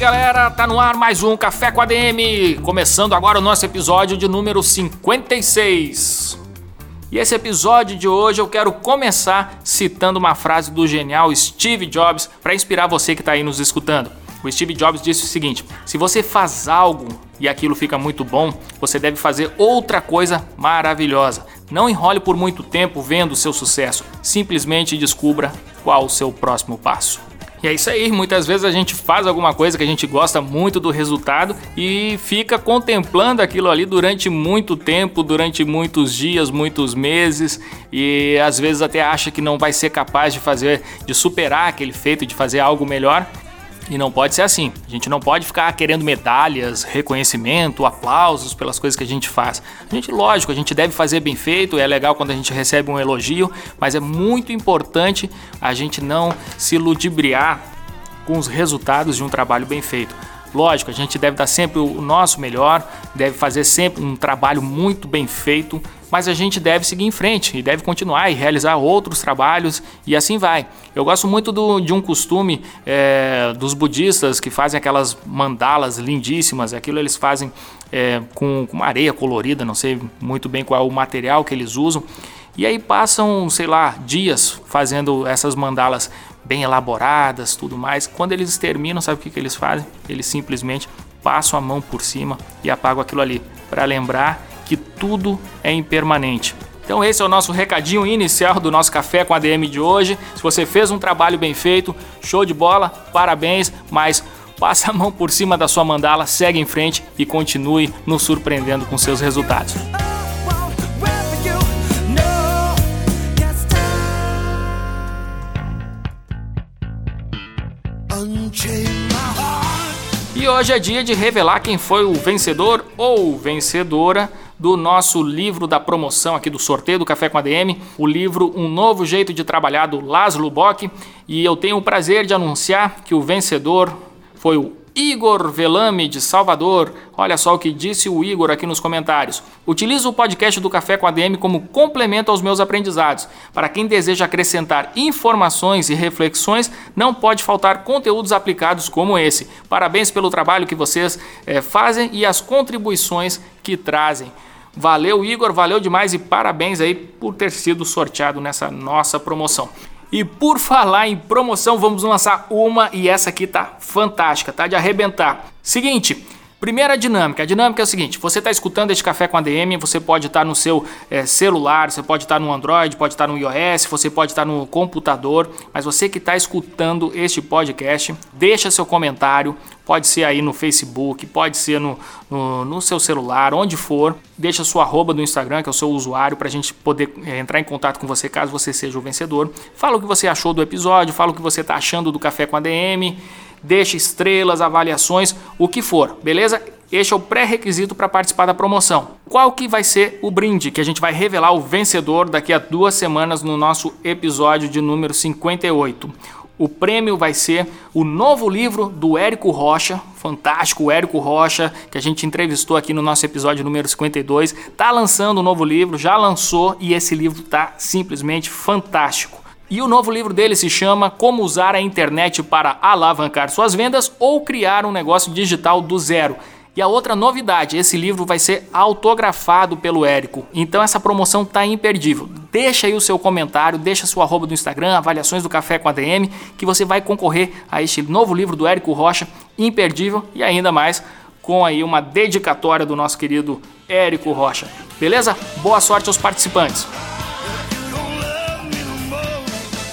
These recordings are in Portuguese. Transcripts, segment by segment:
Galera, tá no ar mais um Café com ADM, começando agora o nosso episódio de número 56. E esse episódio de hoje eu quero começar citando uma frase do genial Steve Jobs para inspirar você que está aí nos escutando. O Steve Jobs disse o seguinte: se você faz algo e aquilo fica muito bom, você deve fazer outra coisa maravilhosa. Não enrole por muito tempo vendo o seu sucesso, simplesmente descubra qual o seu próximo passo. E é isso aí, muitas vezes a gente faz alguma coisa que a gente gosta muito do resultado e fica contemplando aquilo ali durante muito tempo, durante muitos dias, muitos meses, e às vezes até acha que não vai ser capaz de fazer, de superar aquele feito, de fazer algo melhor. E não pode ser assim. A gente não pode ficar querendo medalhas, reconhecimento, aplausos pelas coisas que a gente faz. A gente, lógico, a gente deve fazer bem feito, é legal quando a gente recebe um elogio, mas é muito importante a gente não se ludibriar com os resultados de um trabalho bem feito. Lógico, a gente deve dar sempre o nosso melhor, deve fazer sempre um trabalho muito bem feito, mas a gente deve seguir em frente e deve continuar e realizar outros trabalhos e assim vai. Eu gosto muito do, de um costume é, dos budistas que fazem aquelas mandalas lindíssimas, aquilo eles fazem é, com, com areia colorida, não sei muito bem qual é o material que eles usam. E aí passam, sei lá, dias fazendo essas mandalas bem elaboradas, tudo mais. Quando eles terminam, sabe o que, que eles fazem? Eles simplesmente passam a mão por cima e apagam aquilo ali, para lembrar que tudo é impermanente. Então esse é o nosso recadinho inicial do nosso café com a DM de hoje. Se você fez um trabalho bem feito, show de bola, parabéns, mas passa a mão por cima da sua mandala, segue em frente e continue nos surpreendendo com seus resultados. E hoje é dia de revelar quem foi o vencedor ou vencedora do nosso livro da promoção aqui do sorteio do Café com a DM, o livro Um Novo Jeito de Trabalhar do Laszlo Bock, e eu tenho o prazer de anunciar que o vencedor foi o Igor Velame de Salvador. Olha só o que disse o Igor aqui nos comentários. Utilizo o podcast do Café com a DM como complemento aos meus aprendizados. Para quem deseja acrescentar informações e reflexões, não pode faltar conteúdos aplicados como esse. Parabéns pelo trabalho que vocês é, fazem e as contribuições que trazem. Valeu, Igor, valeu demais e parabéns aí por ter sido sorteado nessa nossa promoção. E por falar em promoção, vamos lançar uma e essa aqui tá fantástica, tá de arrebentar. Seguinte, Primeira dinâmica. A dinâmica é o seguinte: você está escutando este café com a DM, você pode estar tá no seu é, celular, você pode estar tá no Android, pode estar tá no iOS, você pode estar no computador, mas você que está escutando este podcast, deixa seu comentário. Pode ser aí no Facebook, pode ser no, no, no seu celular, onde for. Deixa sua arroba do Instagram, que é o seu usuário, para a gente poder é, entrar em contato com você caso você seja o vencedor. Fala o que você achou do episódio, fala o que você está achando do Café com a DM deixe estrelas, avaliações, o que for, beleza? Este é o pré-requisito para participar da promoção. Qual que vai ser o brinde que a gente vai revelar o vencedor daqui a duas semanas no nosso episódio de número 58? O prêmio vai ser o novo livro do Érico Rocha, fantástico, o Érico Rocha, que a gente entrevistou aqui no nosso episódio número 52. Tá lançando um novo livro, já lançou e esse livro tá simplesmente fantástico. E o novo livro dele se chama Como Usar a Internet para Alavancar Suas Vendas ou Criar um Negócio Digital do Zero. E a outra novidade, esse livro vai ser autografado pelo Érico. Então essa promoção tá imperdível. Deixa aí o seu comentário, deixa sua arroba do Instagram, avaliações do Café com a DM, que você vai concorrer a este novo livro do Érico Rocha, imperdível e ainda mais com aí uma dedicatória do nosso querido Érico Rocha. Beleza? Boa sorte aos participantes.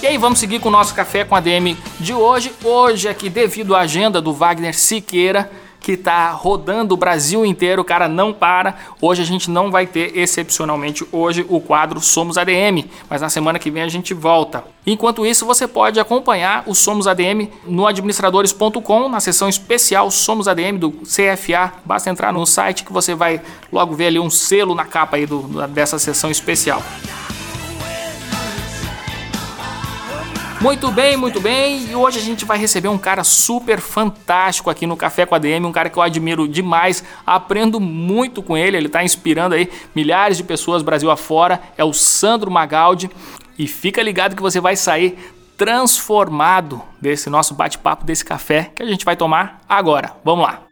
E aí, vamos seguir com o nosso café com a DM de hoje. Hoje, aqui, devido à agenda do Wagner Siqueira, que está rodando o Brasil inteiro, o cara não para. Hoje a gente não vai ter, excepcionalmente hoje, o quadro Somos ADM, mas na semana que vem a gente volta. Enquanto isso, você pode acompanhar o Somos ADM no administradores.com, na seção especial Somos ADM do CFA. Basta entrar no site que você vai logo ver ali um selo na capa aí do, dessa sessão especial. Muito bem, muito bem. E hoje a gente vai receber um cara super fantástico aqui no Café com a DM, um cara que eu admiro demais, aprendo muito com ele, ele está inspirando aí milhares de pessoas Brasil afora. É o Sandro Magaldi. E fica ligado que você vai sair transformado desse nosso bate-papo, desse café que a gente vai tomar agora. Vamos lá.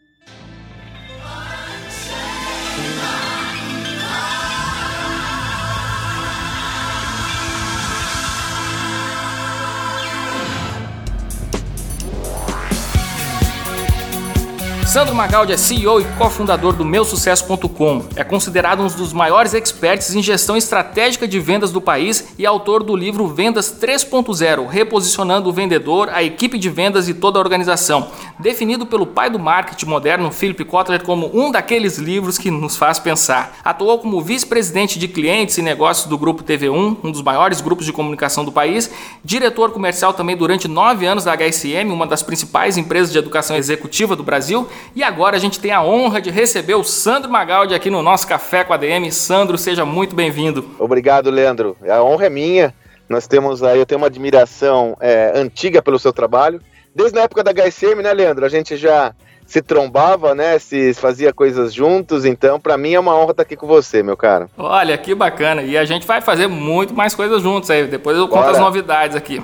Sandro Magaldi é CEO e cofundador do meusucesso.com. É considerado um dos maiores experts em gestão estratégica de vendas do país e autor do livro Vendas 3.0, reposicionando o vendedor, a equipe de vendas e toda a organização. Definido pelo pai do marketing moderno, Philip Kotler, como um daqueles livros que nos faz pensar. Atuou como vice-presidente de clientes e negócios do Grupo TV1, um dos maiores grupos de comunicação do país, diretor comercial também durante nove anos da HSM, uma das principais empresas de educação executiva do Brasil, e agora a gente tem a honra de receber o Sandro Magaldi aqui no nosso Café com a DM. Sandro, seja muito bem-vindo. Obrigado, Leandro. A honra é minha. Nós temos aí, eu tenho uma admiração é, antiga pelo seu trabalho. Desde a época da HSM, né, Leandro? A gente já se trombava, né? Se fazia coisas juntos. Então, para mim é uma honra estar aqui com você, meu cara. Olha, que bacana. E a gente vai fazer muito mais coisas juntos aí. Depois eu conto Bora. as novidades aqui.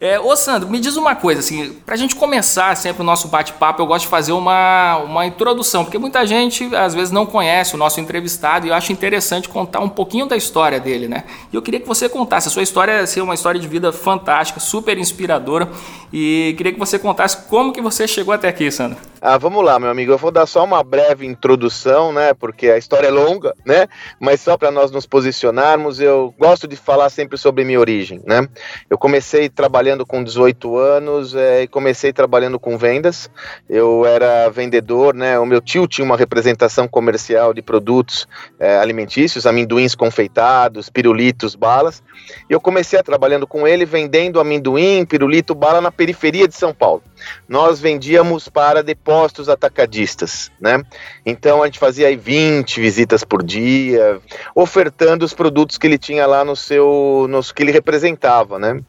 É, ô Sandro, me diz uma coisa, assim, pra gente começar sempre o nosso bate-papo, eu gosto de fazer uma, uma introdução, porque muita gente às vezes não conhece o nosso entrevistado e eu acho interessante contar um pouquinho da história dele, né? E eu queria que você contasse, a sua história é ser uma história de vida fantástica, super inspiradora, e queria que você contasse como que você chegou até aqui, Sandro. Ah, vamos lá, meu amigo, eu vou dar só uma breve introdução, né, porque a história é longa, né, mas só para nós nos posicionarmos, eu gosto de falar sempre sobre minha origem, né? Eu comecei trabalhando trabalhando com 18 anos é, e comecei trabalhando com vendas. Eu era vendedor, né? O meu tio tinha uma representação comercial de produtos é, alimentícios, amendoins confeitados, pirulitos, balas. E eu comecei a trabalhando com ele vendendo amendoim, pirulito, bala na periferia de São Paulo. Nós vendíamos para depósitos atacadistas, né? Então a gente fazia aí 20 visitas por dia, ofertando os produtos que ele tinha lá no seu, no que ele representava, né?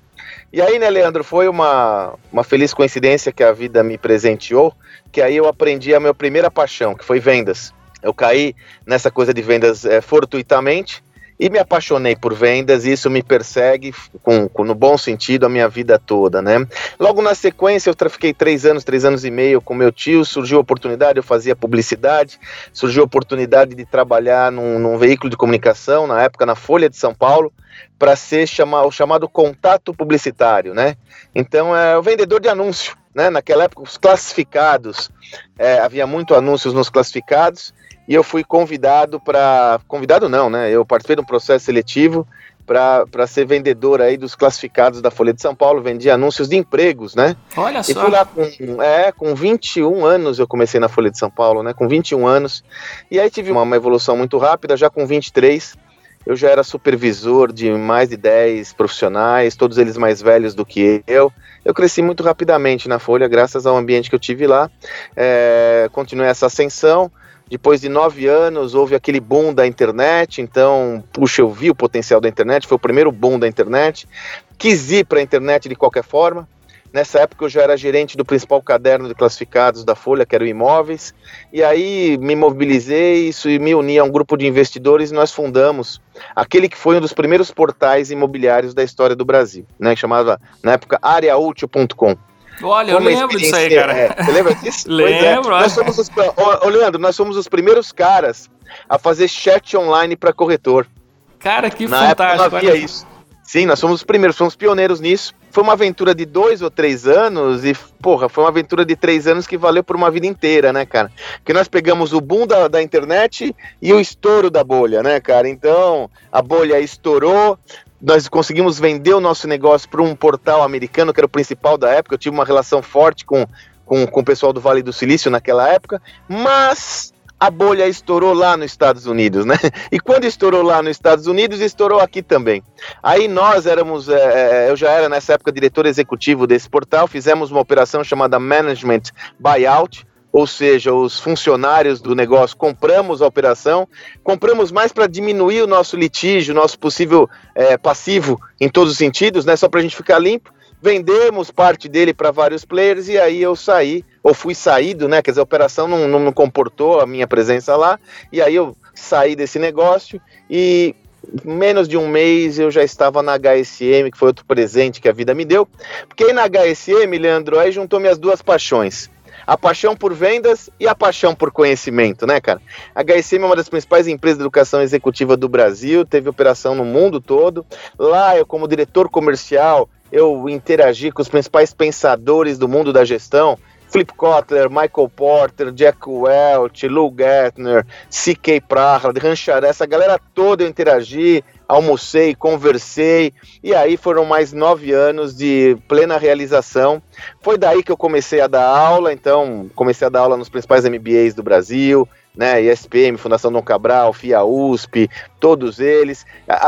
E aí, né, Leandro, foi uma, uma feliz coincidência que a vida me presenteou, que aí eu aprendi a minha primeira paixão, que foi vendas. Eu caí nessa coisa de vendas é, fortuitamente e me apaixonei por vendas e isso me persegue com, com, no bom sentido a minha vida toda, né? Logo na sequência eu trafiquei três anos, três anos e meio com meu tio, surgiu a oportunidade, eu fazia publicidade, surgiu a oportunidade de trabalhar num, num veículo de comunicação, na época na Folha de São Paulo, para ser chama, o chamado contato publicitário, né? Então é o vendedor de anúncio, né? Naquela época os classificados, é, havia muito anúncios nos classificados e eu fui convidado para, convidado não, né? Eu participei de um processo seletivo para ser vendedor aí dos classificados da Folha de São Paulo, vendia anúncios de empregos, né? Olha só. E fui lá com, é, com 21 anos eu comecei na Folha de São Paulo, né? Com 21 anos. E aí tive uma, uma evolução muito rápida, já com 23 eu já era supervisor de mais de 10 profissionais, todos eles mais velhos do que eu. Eu cresci muito rapidamente na Folha, graças ao ambiente que eu tive lá. É, continuei essa ascensão. Depois de nove anos, houve aquele boom da internet. Então, puxa, eu vi o potencial da internet. Foi o primeiro boom da internet. Quis ir para a internet de qualquer forma. Nessa época eu já era gerente do principal caderno de classificados da Folha, que era o Imóveis, e aí me mobilizei isso, e me uni a um grupo de investidores e nós fundamos aquele que foi um dos primeiros portais imobiliários da história do Brasil, né, chamava na época areaútil.com. Olha, eu lembro disso aí, cara. É, você lembra disso? É. Lembro. É. Nós somos os, ô, Leandro, nós somos os primeiros caras a fazer chat online para corretor. Cara, que Na fantástico. Época não havia isso. Sim, nós somos os primeiros, fomos pioneiros nisso. Foi uma aventura de dois ou três anos e, porra, foi uma aventura de três anos que valeu por uma vida inteira, né, cara? Porque nós pegamos o boom da, da internet e o estouro da bolha, né, cara? Então, a bolha estourou, nós conseguimos vender o nosso negócio para um portal americano, que era o principal da época. Eu tive uma relação forte com, com, com o pessoal do Vale do Silício naquela época, mas a bolha estourou lá nos Estados Unidos, né? E quando estourou lá nos Estados Unidos, estourou aqui também. Aí nós éramos, é, é, eu já era nessa época diretor executivo desse portal, fizemos uma operação chamada Management Buyout, ou seja, os funcionários do negócio compramos a operação, compramos mais para diminuir o nosso litígio, nosso possível é, passivo em todos os sentidos, né? Só para a gente ficar limpo. Vendemos parte dele para vários players e aí eu saí, ou fui saído, né? Quer dizer, a operação não, não, não comportou a minha presença lá, e aí eu saí desse negócio e menos de um mês eu já estava na HSM, que foi outro presente que a vida me deu. Porque aí na HSM, Leandro, aí juntou minhas duas paixões a paixão por vendas e a paixão por conhecimento, né, cara? A HSM é uma das principais empresas de educação executiva do Brasil, teve operação no mundo todo. Lá, eu, como diretor comercial, eu interagi com os principais pensadores do mundo da gestão, Flip Kotler, Michael Porter, Jack Welch, Lou Gertner, C.K. Prahlad, Ranchar, essa galera toda eu interagi, almocei, conversei, e aí foram mais nove anos de plena realização. Foi daí que eu comecei a dar aula, então comecei a dar aula nos principais MBAs do Brasil, né, ESPM, Fundação Dom Cabral, FIA USP, todos eles.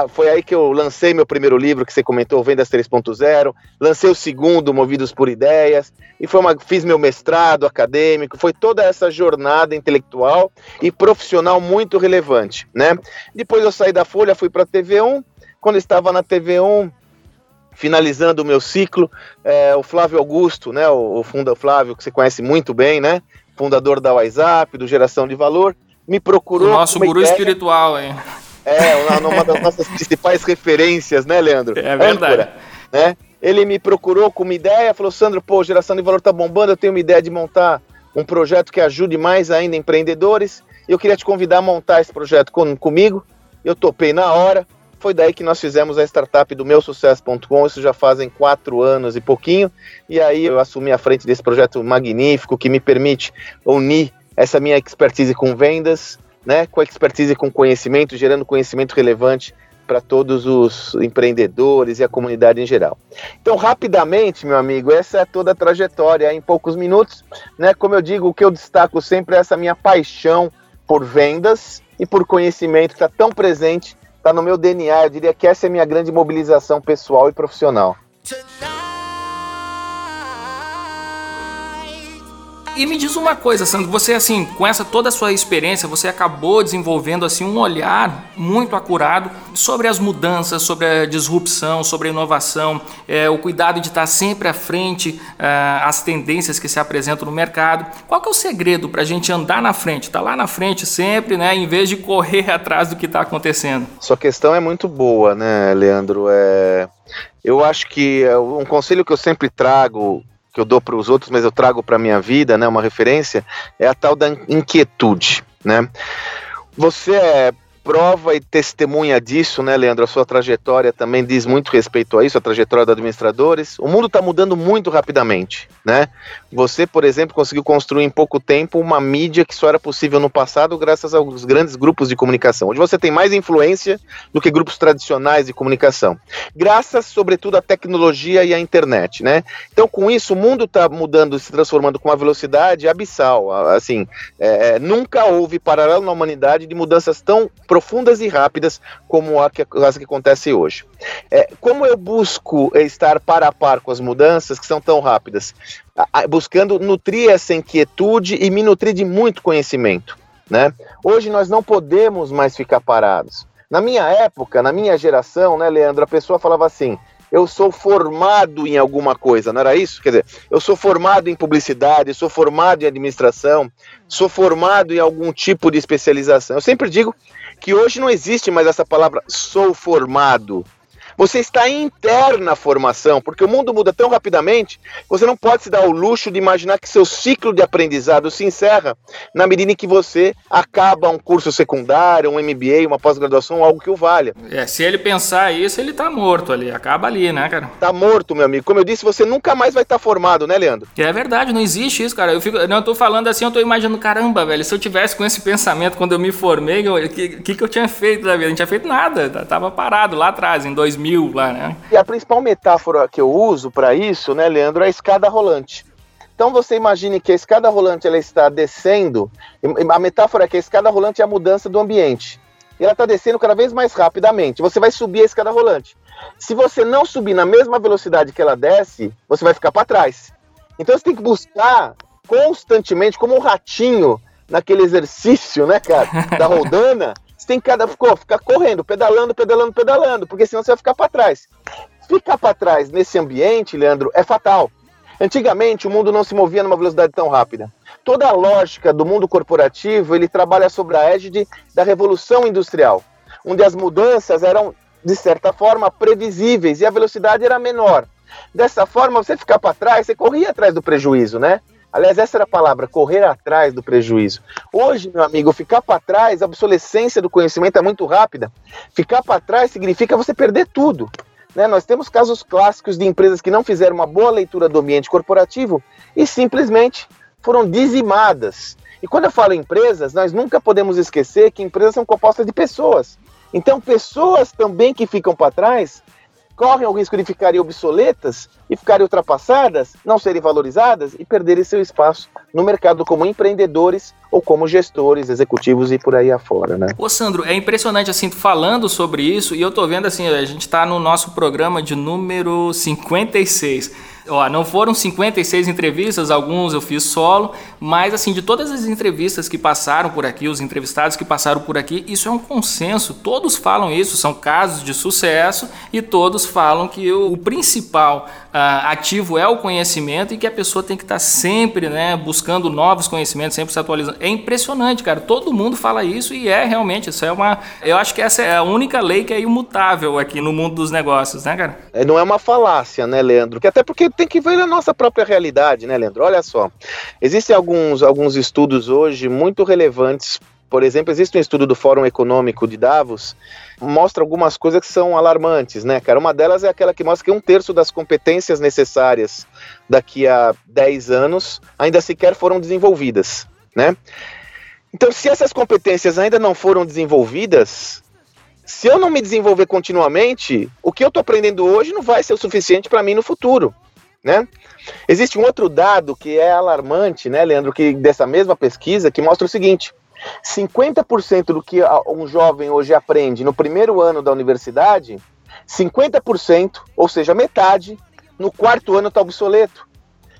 Foi aí que eu lancei meu primeiro livro, que você comentou, Vendas 3.0, lancei o segundo, Movidos por Ideias, e foi uma, fiz meu mestrado acadêmico, foi toda essa jornada intelectual e profissional muito relevante, né? Depois eu saí da Folha, fui para a TV1, quando estava na TV1, finalizando o meu ciclo, é, o Flávio Augusto, né, o, o Funda Flávio, que você conhece muito bem, né, fundador da WhatsApp, do Geração de Valor, me procurou. O nosso guru ideia, espiritual, hein? É, uma das nossas principais referências, né, Leandro? É verdade. Âncora, né? Ele me procurou com uma ideia, falou: Sandro, pô, Geração de Valor tá bombando, eu tenho uma ideia de montar um projeto que ajude mais ainda empreendedores. Eu queria te convidar a montar esse projeto com, comigo. Eu topei na hora. Foi daí que nós fizemos a startup do meusucesso.com, isso já fazem quatro anos e pouquinho, e aí eu assumi a frente desse projeto magnífico que me permite unir essa minha expertise com vendas, né, com expertise com conhecimento, gerando conhecimento relevante para todos os empreendedores e a comunidade em geral. Então, rapidamente, meu amigo, essa é toda a trajetória em poucos minutos, né? Como eu digo, o que eu destaco sempre é essa minha paixão por vendas e por conhecimento que está tão presente tá no meu DNA. Eu diria que essa é a minha grande mobilização pessoal e profissional. E me diz uma coisa, Sandro, você assim, com essa toda a sua experiência, você acabou desenvolvendo assim um olhar muito acurado sobre as mudanças, sobre a disrupção, sobre a inovação, é, o cuidado de estar sempre à frente é, às tendências que se apresentam no mercado. Qual é o segredo para a gente andar na frente, estar tá lá na frente sempre, né, em vez de correr atrás do que está acontecendo? Sua questão é muito boa, né, Leandro? É... Eu acho que é, um conselho que eu sempre trago que eu dou para os outros, mas eu trago para minha vida, né, uma referência, é a tal da inquietude, né? Você é prova e testemunha disso, né, Leandro? A sua trajetória também diz muito respeito a isso, a trajetória dos administradores. O mundo está mudando muito rapidamente, né? Você, por exemplo, conseguiu construir em pouco tempo uma mídia que só era possível no passado graças aos grandes grupos de comunicação. Hoje você tem mais influência do que grupos tradicionais de comunicação. Graças, sobretudo, à tecnologia e à internet, né? Então, com isso, o mundo está mudando, se transformando com uma velocidade abissal. Assim, é, nunca houve paralelo na humanidade de mudanças tão profundas profundas e rápidas como a que, as que acontece hoje. É, como eu busco estar para a par com as mudanças que são tão rápidas? buscando nutrir essa inquietude e me nutrir de muito conhecimento. Né? Hoje nós não podemos mais ficar parados. Na minha época, na minha geração, né, Leandro, a pessoa falava assim: eu sou formado em alguma coisa, não era isso? Quer dizer, eu sou formado em publicidade, sou formado em administração, sou formado em algum tipo de especialização. Eu sempre digo que hoje não existe mais essa palavra sou formado. Você está em interna formação, porque o mundo muda tão rapidamente, você não pode se dar o luxo de imaginar que seu ciclo de aprendizado se encerra na medida em que você acaba um curso secundário, um MBA, uma pós-graduação, algo que o valha. É, se ele pensar isso, ele está morto ali, acaba ali, né, cara? Tá morto, meu amigo. Como eu disse, você nunca mais vai estar tá formado, né, Leandro? É verdade, não existe isso, cara. Eu fico, não, eu tô falando assim, eu tô imaginando, caramba, velho, se eu tivesse com esse pensamento quando eu me formei, o que, que, que eu tinha feito da vida? Não tinha feito nada, tava parado lá atrás, em 2000 mil lá, né? E a principal metáfora que eu uso para isso, né, Leandro, é a escada rolante. Então você imagine que a escada rolante ela está descendo, a metáfora é que a escada rolante é a mudança do ambiente. E ela está descendo cada vez mais rapidamente. Você vai subir a escada rolante. Se você não subir na mesma velocidade que ela desce, você vai ficar para trás. Então você tem que buscar constantemente, como um ratinho naquele exercício, né, cara, da rodana, tem que cada, ficar correndo, pedalando, pedalando, pedalando, porque senão você vai ficar para trás. Ficar para trás nesse ambiente, Leandro, é fatal. Antigamente o mundo não se movia numa velocidade tão rápida. Toda a lógica do mundo corporativo, ele trabalha sobre a égide da revolução industrial, onde as mudanças eram de certa forma previsíveis e a velocidade era menor. Dessa forma, você ficar para trás, você corria atrás do prejuízo, né? Aliás, essa era a palavra, correr atrás do prejuízo. Hoje, meu amigo, ficar para trás, a obsolescência do conhecimento é muito rápida. Ficar para trás significa você perder tudo. Né? Nós temos casos clássicos de empresas que não fizeram uma boa leitura do ambiente corporativo e simplesmente foram dizimadas. E quando eu falo empresas, nós nunca podemos esquecer que empresas são compostas de pessoas. Então, pessoas também que ficam para trás correm o risco de ficarem obsoletas e ficarem ultrapassadas, não serem valorizadas e perderem seu espaço no mercado como empreendedores ou como gestores, executivos e por aí afora, né? Ô Sandro, é impressionante assim, falando sobre isso e eu tô vendo assim, a gente está no nosso programa de número 56 ó, não foram 56 entrevistas, alguns eu fiz solo, mas assim, de todas as entrevistas que passaram por aqui, os entrevistados que passaram por aqui, isso é um consenso, todos falam isso, são casos de sucesso e todos falam que o, o principal uh, ativo é o conhecimento e que a pessoa tem que estar tá sempre, né, buscando novos conhecimentos, sempre se atualizando. É impressionante, cara, todo mundo fala isso e é realmente, isso é uma, eu acho que essa é a única lei que é imutável aqui no mundo dos negócios, né, cara? É, não é uma falácia, né, Leandro? Que até porque tem que ver na nossa própria realidade, né, Leandro? Olha só, existem alguns, alguns estudos hoje muito relevantes. Por exemplo, existe um estudo do Fórum Econômico de Davos, mostra algumas coisas que são alarmantes, né, cara? Uma delas é aquela que mostra que um terço das competências necessárias daqui a 10 anos ainda sequer foram desenvolvidas, né? Então, se essas competências ainda não foram desenvolvidas, se eu não me desenvolver continuamente, o que eu estou aprendendo hoje não vai ser o suficiente para mim no futuro né? Existe um outro dado que é alarmante, né, Leandro, que dessa mesma pesquisa, que mostra o seguinte: 50% do que um jovem hoje aprende no primeiro ano da universidade, 50%, ou seja, metade, no quarto ano está obsoleto.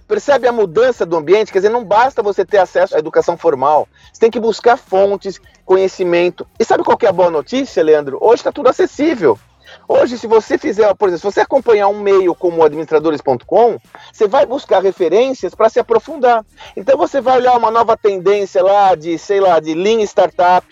Percebe a mudança do ambiente? Quer dizer, não basta você ter acesso à educação formal. Você tem que buscar fontes, conhecimento. E sabe qual é a boa notícia, Leandro? Hoje está tudo acessível. Hoje, se você fizer, por exemplo, se você acompanhar um meio como administradores.com, você vai buscar referências para se aprofundar. Então você vai olhar uma nova tendência lá de, sei lá, de Lean Startup,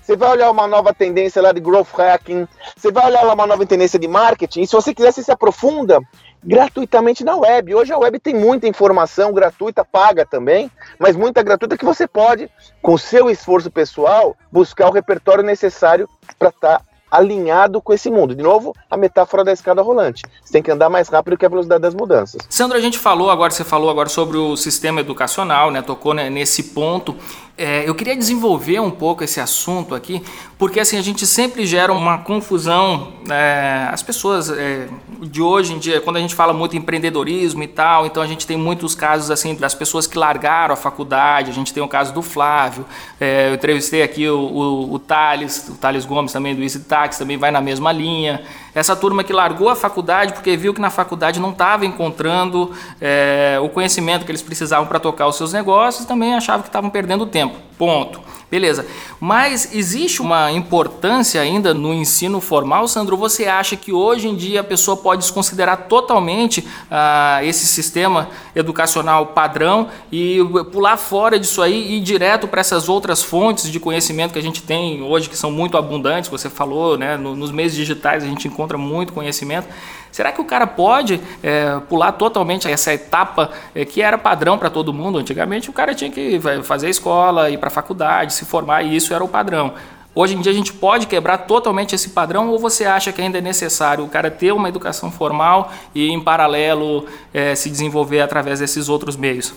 você vai olhar uma nova tendência lá de growth hacking, você vai olhar lá uma nova tendência de marketing, e se você quiser, você se aprofunda gratuitamente na web. Hoje a web tem muita informação gratuita, paga também, mas muita gratuita que você pode, com seu esforço pessoal, buscar o repertório necessário para estar tá alinhado com esse mundo. De novo, a metáfora da escada rolante. Você tem que andar mais rápido que a velocidade das mudanças. Sandro, a gente falou agora, você falou agora sobre o sistema educacional, né? Tocou né, nesse ponto. É, eu queria desenvolver um pouco esse assunto aqui, porque assim a gente sempre gera uma confusão. É, as pessoas é, de hoje em dia, quando a gente fala muito em empreendedorismo e tal, então a gente tem muitos casos assim das pessoas que largaram a faculdade. A gente tem o caso do Flávio. É, eu entrevistei aqui o, o, o Thales, o Thales Gomes também do Easy Tax, também vai na mesma linha. Essa turma que largou a faculdade porque viu que na faculdade não estava encontrando é, o conhecimento que eles precisavam para tocar os seus negócios, também achava que estavam perdendo tempo. Ponto. Beleza. Mas existe uma importância ainda no ensino formal, Sandro? Você acha que hoje em dia a pessoa pode desconsiderar totalmente ah, esse sistema educacional padrão e pular fora disso aí e ir direto para essas outras fontes de conhecimento que a gente tem hoje, que são muito abundantes? Você falou, né? nos meios digitais a gente encontra muito conhecimento. Será que o cara pode é, pular totalmente essa etapa é, que era padrão para todo mundo? Antigamente o cara tinha que fazer escola, ir para a faculdade, se formar e isso era o padrão. Hoje em dia a gente pode quebrar totalmente esse padrão ou você acha que ainda é necessário o cara ter uma educação formal e em paralelo é, se desenvolver através desses outros meios?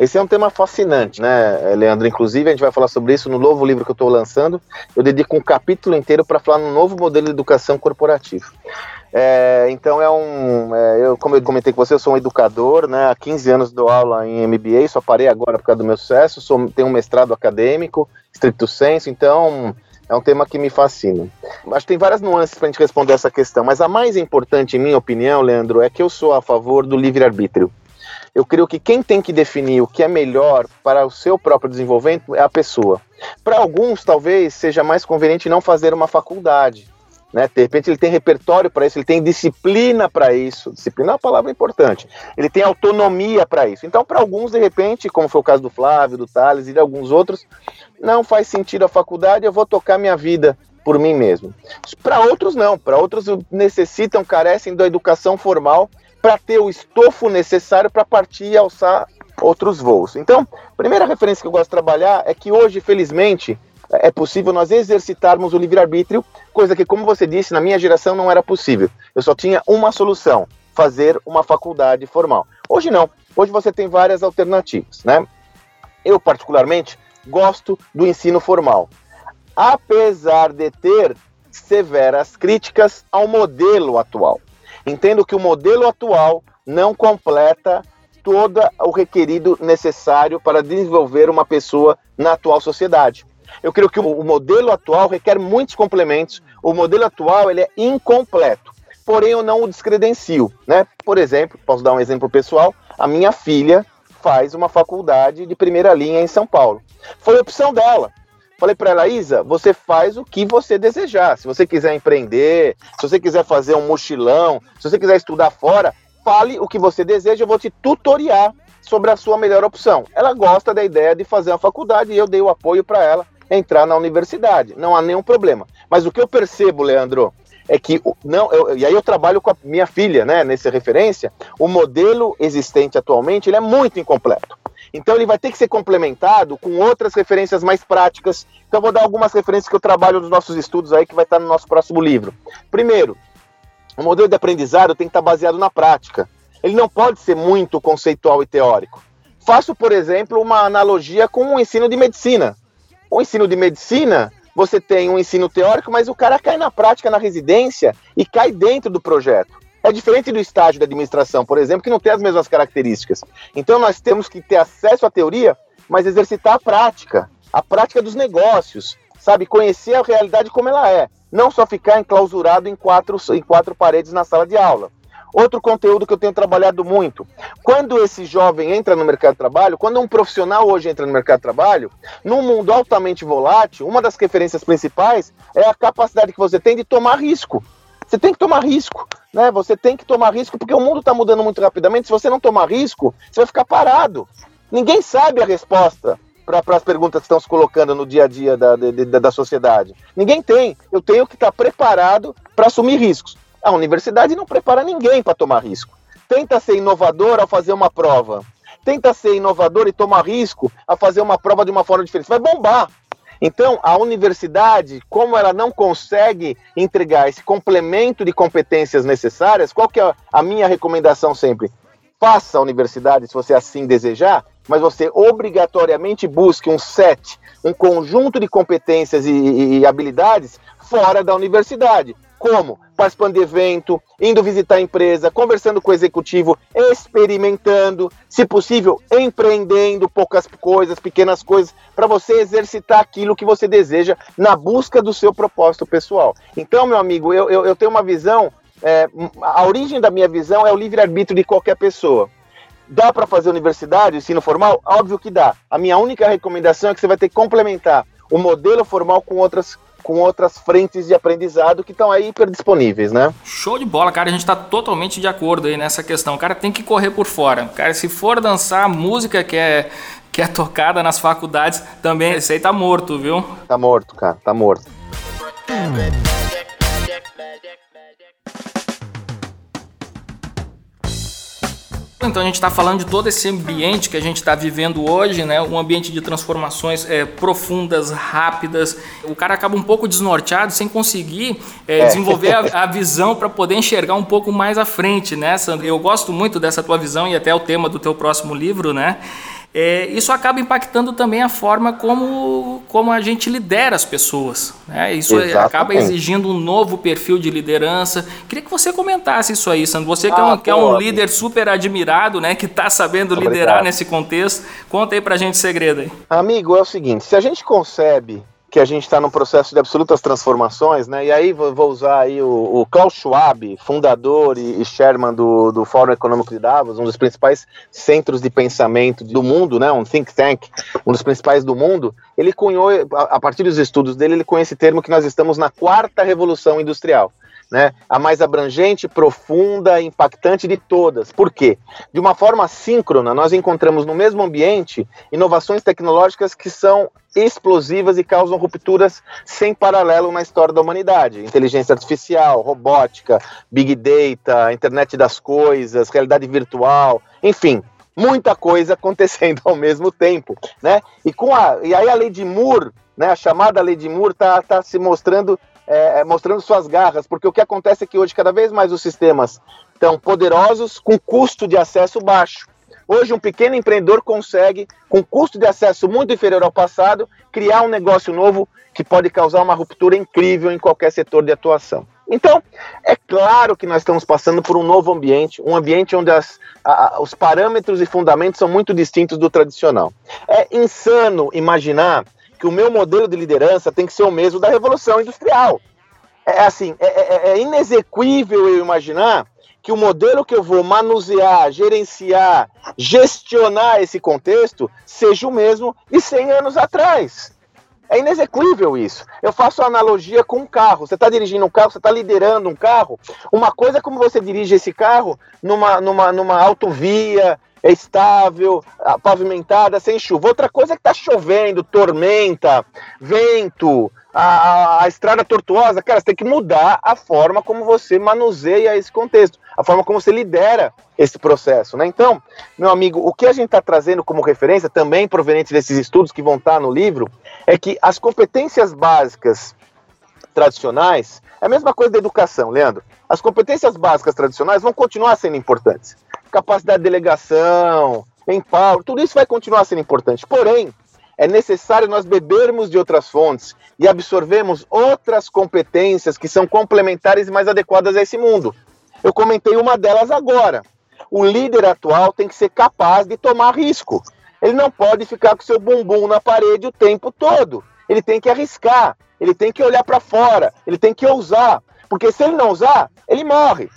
Esse é um tema fascinante, né, Leandro? Inclusive a gente vai falar sobre isso no novo livro que eu estou lançando. Eu dedico um capítulo inteiro para falar no novo modelo de educação corporativa. É, então é um. É, eu, como eu comentei com você, eu sou um educador, né? Há 15 anos dou aula em MBA, só parei agora por causa do meu sucesso. Sou, tenho um mestrado acadêmico, stricto senso, então é um tema que me fascina. Acho que tem várias nuances para a gente responder essa questão, mas a mais importante, em minha opinião, Leandro, é que eu sou a favor do livre-arbítrio. Eu creio que quem tem que definir o que é melhor para o seu próprio desenvolvimento é a pessoa. Para alguns, talvez seja mais conveniente não fazer uma faculdade né? De repente ele tem repertório para isso, ele tem disciplina para isso. Disciplina é uma palavra importante. Ele tem autonomia para isso. Então, para alguns, de repente, como foi o caso do Flávio, do Thales e de alguns outros, não faz sentido a faculdade, eu vou tocar minha vida por mim mesmo. Para outros, não. Para outros, necessitam, carecem da educação formal para ter o estofo necessário para partir e alçar outros voos. Então, a primeira referência que eu gosto de trabalhar é que hoje, felizmente, é possível nós exercitarmos o livre-arbítrio, coisa que, como você disse, na minha geração não era possível. Eu só tinha uma solução: fazer uma faculdade formal. Hoje não. Hoje você tem várias alternativas, né? Eu, particularmente, gosto do ensino formal. Apesar de ter severas críticas ao modelo atual. Entendo que o modelo atual não completa todo o requerido necessário para desenvolver uma pessoa na atual sociedade. Eu creio que o modelo atual requer muitos complementos. O modelo atual ele é incompleto. Porém, eu não o descredencio, né? Por exemplo, posso dar um exemplo pessoal. A minha filha faz uma faculdade de primeira linha em São Paulo. Foi opção dela. Falei para ela, Isa, você faz o que você desejar. Se você quiser empreender, se você quiser fazer um mochilão, se você quiser estudar fora, fale o que você deseja, eu vou te tutoriar sobre a sua melhor opção. Ela gosta da ideia de fazer uma faculdade e eu dei o apoio para ela entrar na universidade. Não há nenhum problema. Mas o que eu percebo, Leandro, é que não, eu, e aí eu trabalho com a minha filha, né, nessa referência, o modelo existente atualmente, ele é muito incompleto. Então ele vai ter que ser complementado com outras referências mais práticas. Então eu vou dar algumas referências que eu trabalho nos nossos estudos aí que vai estar no nosso próximo livro. Primeiro, o modelo de aprendizado tem que estar baseado na prática. Ele não pode ser muito conceitual e teórico. Faço, por exemplo, uma analogia com o ensino de medicina. O ensino de medicina, você tem um ensino teórico, mas o cara cai na prática na residência e cai dentro do projeto. É diferente do estágio da administração, por exemplo, que não tem as mesmas características. Então nós temos que ter acesso à teoria, mas exercitar a prática, a prática dos negócios, sabe? Conhecer a realidade como ela é. Não só ficar enclausurado em quatro, em quatro paredes na sala de aula. Outro conteúdo que eu tenho trabalhado muito. Quando esse jovem entra no mercado de trabalho, quando um profissional hoje entra no mercado de trabalho, num mundo altamente volátil, uma das referências principais é a capacidade que você tem de tomar risco. Você tem que tomar risco, né? Você tem que tomar risco porque o mundo está mudando muito rapidamente. Se você não tomar risco, você vai ficar parado. Ninguém sabe a resposta para as perguntas que estão se colocando no dia a dia da, da, da sociedade. Ninguém tem. Eu tenho que estar preparado para assumir riscos. A universidade não prepara ninguém para tomar risco. Tenta ser inovador ao fazer uma prova. Tenta ser inovador e tomar risco a fazer uma prova de uma forma diferente. Vai bombar. Então, a universidade, como ela não consegue entregar esse complemento de competências necessárias, qual que é a minha recomendação sempre? Faça a universidade, se você assim desejar, mas você obrigatoriamente busque um set, um conjunto de competências e, e, e habilidades fora da universidade. Como? Participando de evento, indo visitar a empresa, conversando com o executivo, experimentando, se possível, empreendendo poucas coisas, pequenas coisas, para você exercitar aquilo que você deseja na busca do seu propósito pessoal. Então, meu amigo, eu, eu, eu tenho uma visão, é, a origem da minha visão é o livre-arbítrio de qualquer pessoa. Dá para fazer universidade, ensino formal? Óbvio que dá. A minha única recomendação é que você vai ter que complementar o modelo formal com outras com outras frentes de aprendizado que estão aí hiper disponíveis, né? Show de bola, cara. A gente está totalmente de acordo aí nessa questão. O cara tem que correr por fora. Cara, se for dançar música que é, que é tocada nas faculdades, também esse aí tá morto, viu? Tá morto, cara. Tá morto. Então a gente está falando de todo esse ambiente que a gente está vivendo hoje, né? Um ambiente de transformações é, profundas, rápidas. O cara acaba um pouco desnorteado, sem conseguir é, é. desenvolver a, a visão para poder enxergar um pouco mais à frente, né, Sandro? Eu gosto muito dessa tua visão e até o tema do teu próximo livro, né? É, isso acaba impactando também a forma como, como a gente lidera as pessoas. Né? Isso Exatamente. acaba exigindo um novo perfil de liderança. Queria que você comentasse isso aí, Sandro. Você que, ah, é, um, que é um líder super admirado, né? que está sabendo Obrigado. liderar nesse contexto. Conta aí para a gente o segredo aí. Amigo, é o seguinte, se a gente concebe que a gente está num processo de absolutas transformações, né? E aí vou usar aí o, o Klaus Schwab, fundador e, e chairman do, do Fórum Econômico de Davos, um dos principais centros de pensamento do mundo, né? Um think tank, um dos principais do mundo. Ele cunhou, a, a partir dos estudos dele, ele cunhou esse termo que nós estamos na quarta revolução industrial né, a mais abrangente, profunda, impactante de todas. Por quê? De uma forma síncrona, nós encontramos no mesmo ambiente inovações tecnológicas que são explosivas e causam rupturas sem paralelo na história da humanidade. Inteligência artificial, robótica, big data, internet das coisas, realidade virtual, enfim, muita coisa acontecendo ao mesmo tempo, né? E com a e aí a lei de Moore, né, a chamada lei de Moore está tá se mostrando é, é, mostrando suas garras, porque o que acontece é que hoje cada vez mais os sistemas estão poderosos com custo de acesso baixo. Hoje um pequeno empreendedor consegue, com custo de acesso muito inferior ao passado, criar um negócio novo que pode causar uma ruptura incrível em qualquer setor de atuação. Então, é claro que nós estamos passando por um novo ambiente, um ambiente onde as, a, os parâmetros e fundamentos são muito distintos do tradicional. É insano imaginar que o meu modelo de liderança tem que ser o mesmo da Revolução Industrial. É assim, é, é, é inexequível eu imaginar que o modelo que eu vou manusear, gerenciar, gestionar esse contexto seja o mesmo de 100 anos atrás. É inexequível isso. Eu faço analogia com um carro. Você está dirigindo um carro, você está liderando um carro. Uma coisa é como você dirige esse carro numa, numa, numa autovia, é estável, pavimentada, sem chuva. Outra coisa é que está chovendo, tormenta, vento, a, a, estrada tortuosa. Cara, você tem que mudar a forma como você manuseia esse contexto, a forma como você lidera esse processo. Né? Então, meu amigo, o que a gente está trazendo como referência, também proveniente desses estudos que vão estar tá no livro, é que as competências básicas tradicionais é a mesma coisa da educação, Leandro. As competências básicas tradicionais vão continuar sendo importantes capacidade de delegação, empower, tudo isso vai continuar sendo importante. Porém, é necessário nós bebermos de outras fontes e absorvermos outras competências que são complementares e mais adequadas a esse mundo. Eu comentei uma delas agora. O líder atual tem que ser capaz de tomar risco. Ele não pode ficar com seu bumbum na parede o tempo todo. Ele tem que arriscar, ele tem que olhar para fora, ele tem que ousar, porque se ele não usar, ele morre.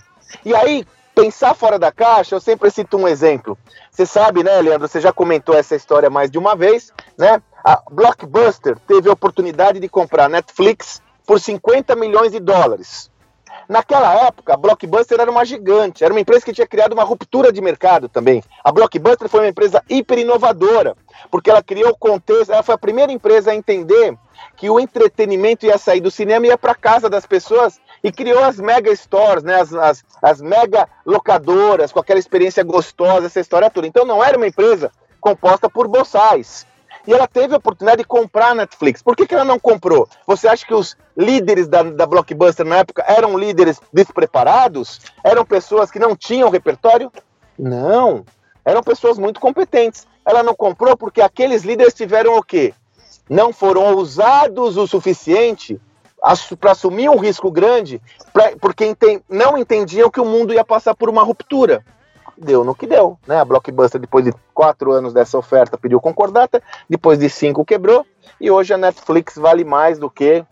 E aí, pensar fora da caixa, eu sempre cito um exemplo. Você sabe, né, Leandro? Você já comentou essa história mais de uma vez, né? A Blockbuster teve a oportunidade de comprar Netflix por 50 milhões de dólares. Naquela época, a Blockbuster era uma gigante, era uma empresa que tinha criado uma ruptura de mercado também. A Blockbuster foi uma empresa hiper inovadora, porque ela criou o contexto, ela foi a primeira empresa a entender que o entretenimento ia sair do cinema e ia para casa das pessoas e criou as mega stores, né, as, as, as mega locadoras, com aquela experiência gostosa, essa história toda. Então não era uma empresa composta por boçais. E ela teve a oportunidade de comprar a Netflix. Por que, que ela não comprou? Você acha que os líderes da, da Blockbuster na época eram líderes despreparados? Eram pessoas que não tinham repertório? Não. Eram pessoas muito competentes. Ela não comprou porque aqueles líderes tiveram o quê? Não foram ousados o suficiente para assumir um risco grande, pra, porque não entendiam que o mundo ia passar por uma ruptura. Deu no que deu, né? A Blockbuster, depois de quatro anos dessa oferta, pediu concordata, depois de cinco quebrou, e hoje a Netflix vale mais do que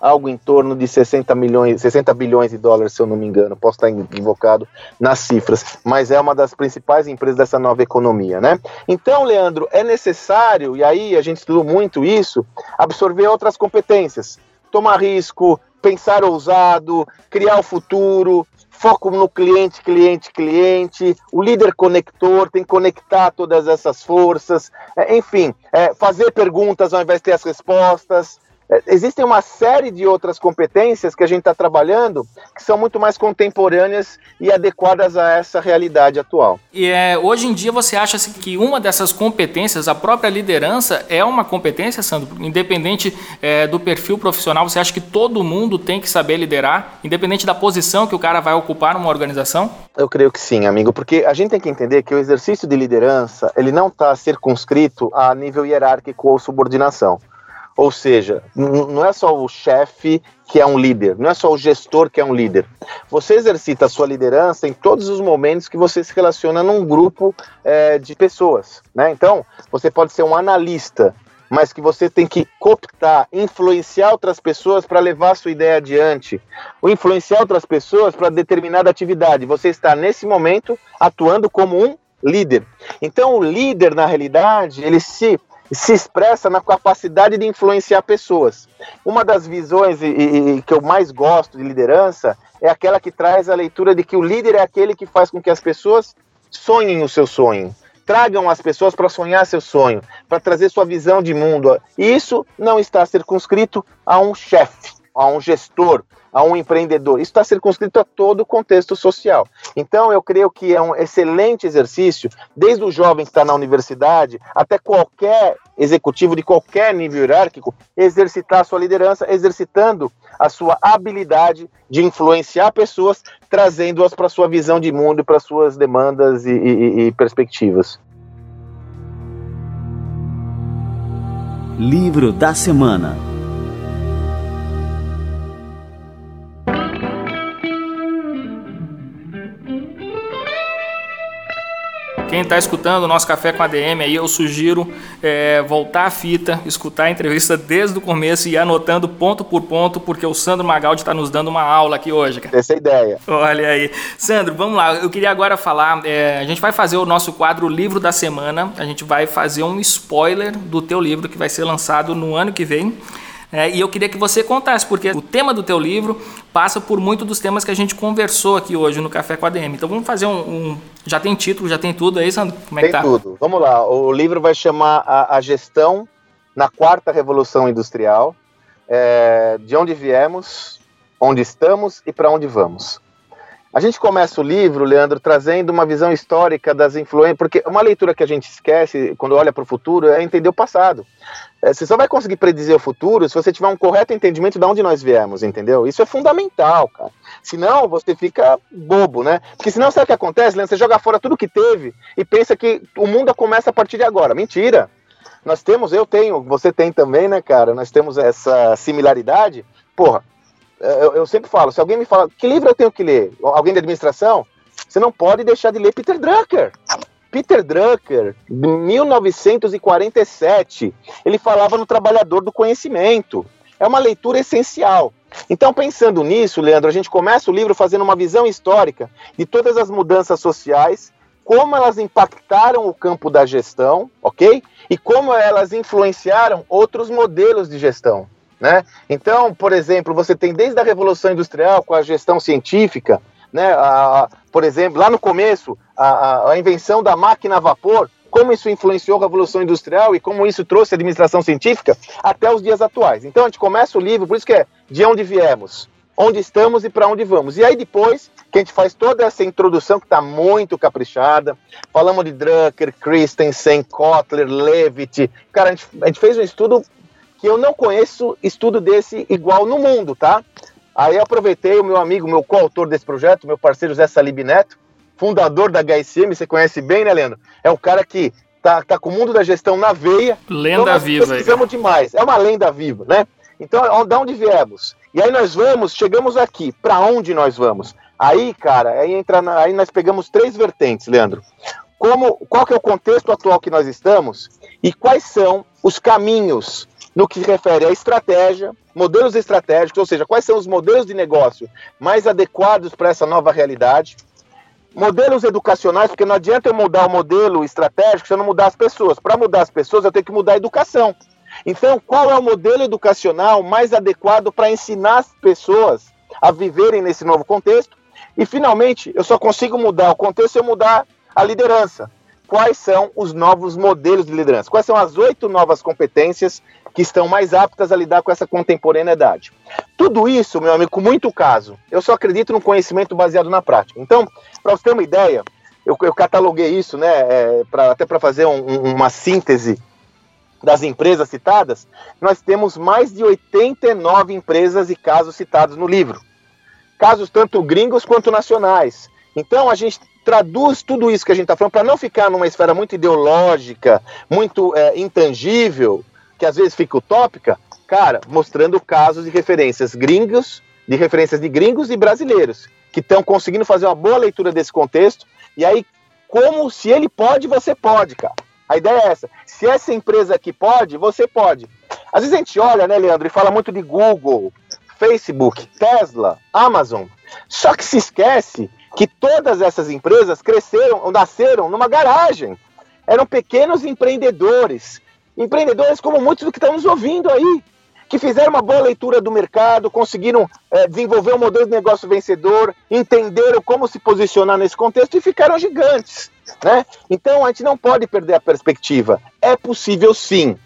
algo em torno de 60 milhões, 60 bilhões de dólares, se eu não me engano, posso estar equivocado nas cifras, mas é uma das principais empresas dessa nova economia, né? Então, Leandro, é necessário, e aí a gente estudou muito isso, absorver outras competências tomar risco, pensar ousado, criar o futuro, foco no cliente, cliente, cliente, o líder conector tem que conectar todas essas forças, é, enfim, é, fazer perguntas ao invés de ter as respostas, existem uma série de outras competências que a gente está trabalhando que são muito mais contemporâneas e adequadas a essa realidade atual. E é, hoje em dia você acha que uma dessas competências, a própria liderança, é uma competência, Sandro? Independente é, do perfil profissional, você acha que todo mundo tem que saber liderar, independente da posição que o cara vai ocupar numa organização? Eu creio que sim, amigo, porque a gente tem que entender que o exercício de liderança ele não está circunscrito a nível hierárquico ou subordinação. Ou seja, não é só o chefe que é um líder, não é só o gestor que é um líder. Você exercita a sua liderança em todos os momentos que você se relaciona num grupo é, de pessoas. Né? Então, você pode ser um analista, mas que você tem que cooptar, influenciar outras pessoas para levar a sua ideia adiante, ou influenciar outras pessoas para determinada atividade. Você está, nesse momento, atuando como um líder. Então, o líder, na realidade, ele se se expressa na capacidade de influenciar pessoas. Uma das visões e, e, que eu mais gosto de liderança é aquela que traz a leitura de que o líder é aquele que faz com que as pessoas sonhem o seu sonho, tragam as pessoas para sonhar seu sonho, para trazer sua visão de mundo. E isso não está circunscrito a um chefe, a um gestor, a um empreendedor. Isso está circunscrito a todo o contexto social. Então, eu creio que é um excelente exercício, desde o jovem que está na universidade até qualquer executivo de qualquer nível hierárquico, exercitar a sua liderança, exercitando a sua habilidade de influenciar pessoas, trazendo-as para sua visão de mundo e para suas demandas e, e, e perspectivas. Livro da Semana Quem está escutando o nosso Café com ADM aí, eu sugiro é, voltar a fita, escutar a entrevista desde o começo e ir anotando ponto por ponto, porque o Sandro Magaldi está nos dando uma aula aqui hoje. Cara. Essa é a ideia. Olha aí. Sandro, vamos lá. Eu queria agora falar, é, a gente vai fazer o nosso quadro Livro da Semana, a gente vai fazer um spoiler do teu livro que vai ser lançado no ano que vem. É, e eu queria que você contasse, porque o tema do teu livro passa por muito dos temas que a gente conversou aqui hoje no Café com a DM. Então vamos fazer um, um já tem título, já tem tudo aí, Sandro? Como é tem que tá? tudo. Vamos lá. O livro vai chamar a, a gestão na quarta revolução industrial. É, de onde viemos, onde estamos e para onde vamos. A gente começa o livro, Leandro, trazendo uma visão histórica das influências, porque uma leitura que a gente esquece quando olha para o futuro é entender o passado. É, você só vai conseguir predizer o futuro se você tiver um correto entendimento de onde nós viemos, entendeu? Isso é fundamental, cara. Senão você fica bobo, né? Porque senão sabe o que acontece, Leandro? Você joga fora tudo que teve e pensa que o mundo começa a partir de agora. Mentira. Nós temos, eu tenho, você tem também, né, cara? Nós temos essa similaridade. Porra, eu, eu, sempre falo, se alguém me fala, que livro eu tenho que ler? Alguém de administração? Você não pode deixar de ler Peter Drucker. Peter Drucker, de 1947, ele falava no trabalhador do conhecimento. É uma leitura essencial. Então, pensando nisso, Leandro, a gente começa o livro fazendo uma visão histórica de todas as mudanças sociais, como elas impactaram o campo da gestão, ok? E como elas influenciaram outros modelos de gestão. Né? Então, por exemplo, você tem desde a Revolução Industrial com a gestão científica, né? A, por exemplo, lá no começo, a, a, invenção da máquina a vapor, como isso influenciou a Revolução Industrial e como isso trouxe a administração científica até os dias atuais. Então, a gente começa o livro, por isso que é de onde viemos, onde estamos e para onde vamos. E aí depois que a gente faz toda essa introdução que está muito caprichada, falamos de Drucker, Christensen, Kotler, Levitt, cara, a gente, a gente fez um estudo que eu não conheço estudo desse igual no mundo, tá? Aí aproveitei o meu amigo, meu coautor desse projeto, meu parceiro Zé Salib Neto, fundador da HSM, você conhece bem, né, Leandro? É um cara que tá, tá com o mundo da gestão na veia. Lenda então viva. Precisamos demais. É uma lenda viva, né? Então, de onde viemos? E aí nós vamos, chegamos aqui. Para onde nós vamos? Aí, cara, aí entra, na, aí nós pegamos três vertentes, Leandro. Como, qual que é o contexto atual que nós estamos e quais são os caminhos no que se refere à estratégia, modelos estratégicos, ou seja, quais são os modelos de negócio mais adequados para essa nova realidade. Modelos educacionais, porque não adianta eu mudar o modelo estratégico se eu não mudar as pessoas. Para mudar as pessoas, eu tenho que mudar a educação. Então, qual é o modelo educacional mais adequado para ensinar as pessoas a viverem nesse novo contexto? E, finalmente, eu só consigo mudar o contexto se eu mudar a liderança quais são os novos modelos de liderança, quais são as oito novas competências que estão mais aptas a lidar com essa contemporaneidade. Tudo isso, meu amigo, com muito caso. Eu só acredito no conhecimento baseado na prática. Então, para você ter uma ideia, eu, eu cataloguei isso, né, é, pra, até para fazer um, uma síntese das empresas citadas, nós temos mais de 89 empresas e casos citados no livro. Casos tanto gringos quanto nacionais. Então a gente traduz tudo isso que a gente está falando para não ficar numa esfera muito ideológica, muito é, intangível, que às vezes fica utópica, cara, mostrando casos de referências gringos, de referências de gringos e brasileiros, que estão conseguindo fazer uma boa leitura desse contexto, e aí, como se ele pode, você pode, cara. A ideia é essa. Se essa empresa aqui pode, você pode. Às vezes a gente olha, né, Leandro, e fala muito de Google, Facebook, Tesla, Amazon. Só que se esquece que todas essas empresas cresceram, ou nasceram numa garagem. Eram pequenos empreendedores. Empreendedores como muitos do que estamos ouvindo aí que fizeram uma boa leitura do mercado, conseguiram é, desenvolver um modelo de negócio vencedor, entenderam como se posicionar nesse contexto e ficaram gigantes. Né? Então a gente não pode perder a perspectiva. É possível sim.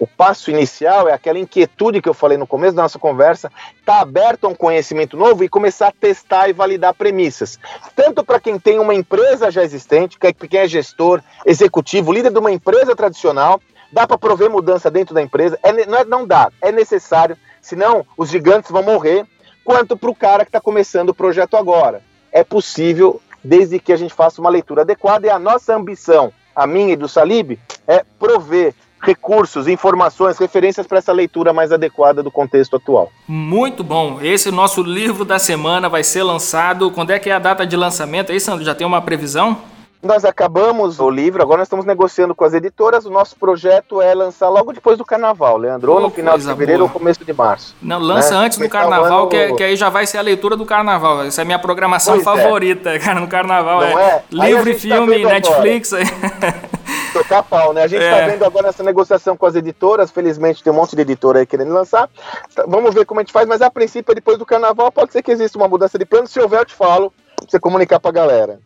O passo inicial é aquela inquietude que eu falei no começo da nossa conversa, tá aberto a um conhecimento novo e começar a testar e validar premissas. Tanto para quem tem uma empresa já existente, é, quem é gestor, executivo, líder de uma empresa tradicional, Dá para prover mudança dentro da empresa? É, não, é, não dá, é necessário, senão os gigantes vão morrer. Quanto para o cara que está começando o projeto agora. É possível, desde que a gente faça uma leitura adequada, e a nossa ambição, a minha e do Salib, é prover recursos, informações, referências para essa leitura mais adequada do contexto atual. Muito bom. Esse é nosso livro da semana vai ser lançado. Quando é que é a data de lançamento? Aí, Sandro, já tem uma previsão? Nós acabamos o livro, agora nós estamos negociando com as editoras. O nosso projeto é lançar logo depois do carnaval, Leandro, ou no final de fevereiro boa. ou começo de março. Não, lança né? antes do carnaval, que, é, que, aí já vai ser a leitura do carnaval. Essa é a minha programação pois é. favorita, é. cara, no carnaval. Não é, é? livro e tá filme, tá Netflix. Tocar pau, né? A gente está é. vendo agora essa negociação com as editoras. Felizmente tem um monte de editora aí querendo lançar. Tá, vamos ver como a gente faz, mas a princípio, depois do carnaval, pode ser que exista uma mudança de plano. Se houver, eu te falo, pra você comunicar pra galera.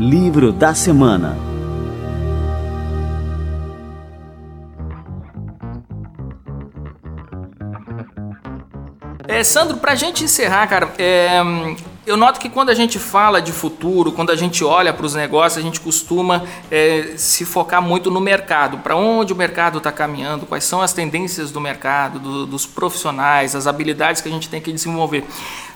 Livro da Semana. É, Sandro, pra gente encerrar, cara, é, eu noto que quando a gente fala de futuro, quando a gente olha para os negócios, a gente costuma é, se focar muito no mercado, para onde o mercado está caminhando, quais são as tendências do mercado, do, dos profissionais, as habilidades que a gente tem que desenvolver.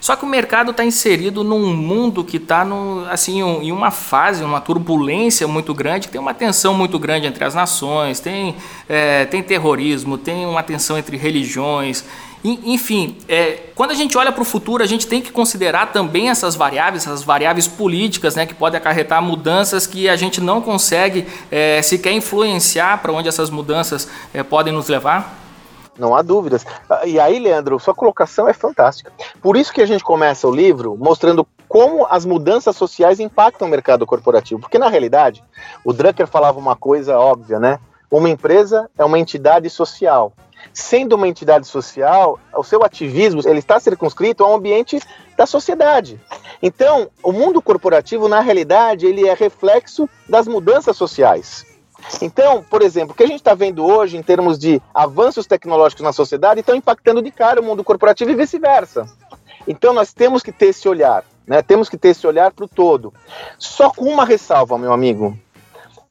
Só que o mercado está inserido num mundo que está assim, um, em uma fase, uma turbulência muito grande, tem uma tensão muito grande entre as nações, tem, é, tem terrorismo, tem uma tensão entre religiões. Enfim, é, quando a gente olha para o futuro, a gente tem que considerar também essas variáveis, essas variáveis políticas, né, que podem acarretar mudanças que a gente não consegue é, sequer influenciar para onde essas mudanças é, podem nos levar? Não há dúvidas. Ah, e aí, Leandro, sua colocação é fantástica. Por isso que a gente começa o livro mostrando como as mudanças sociais impactam o mercado corporativo. Porque, na realidade, o Drucker falava uma coisa óbvia, né? Uma empresa é uma entidade social sendo uma entidade social, o seu ativismo ele está circunscrito ao ambiente da sociedade. Então, o mundo corporativo, na realidade, ele é reflexo das mudanças sociais. Então, por exemplo, o que a gente está vendo hoje em termos de avanços tecnológicos na sociedade estão impactando de cara o mundo corporativo e vice-versa. Então, nós temos que ter esse olhar, né? temos que ter esse olhar para o todo. Só com uma ressalva, meu amigo.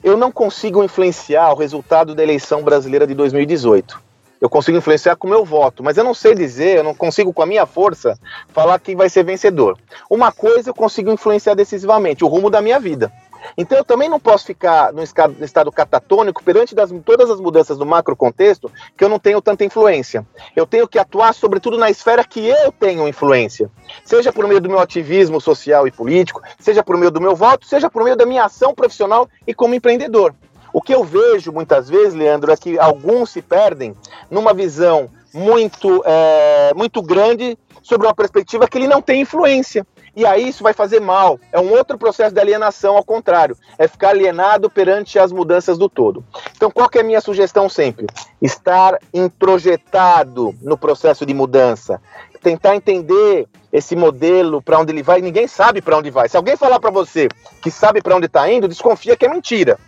Eu não consigo influenciar o resultado da eleição brasileira de 2018 eu consigo influenciar com o meu voto, mas eu não sei dizer, eu não consigo com a minha força falar quem vai ser vencedor. Uma coisa eu consigo influenciar decisivamente, o rumo da minha vida. Então eu também não posso ficar no estado catatônico perante das, todas as mudanças do macro contexto que eu não tenho tanta influência. Eu tenho que atuar sobretudo na esfera que eu tenho influência. Seja por meio do meu ativismo social e político, seja por meio do meu voto, seja por meio da minha ação profissional e como empreendedor. O que eu vejo muitas vezes, Leandro, é que alguns se perdem numa visão muito, é, muito grande sobre uma perspectiva que ele não tem influência. E aí isso vai fazer mal. É um outro processo de alienação, ao contrário. É ficar alienado perante as mudanças do todo. Então, qual que é a minha sugestão sempre? Estar introjetado no processo de mudança. Tentar entender esse modelo, para onde ele vai. Ninguém sabe para onde vai. Se alguém falar para você que sabe para onde está indo, desconfia que é mentira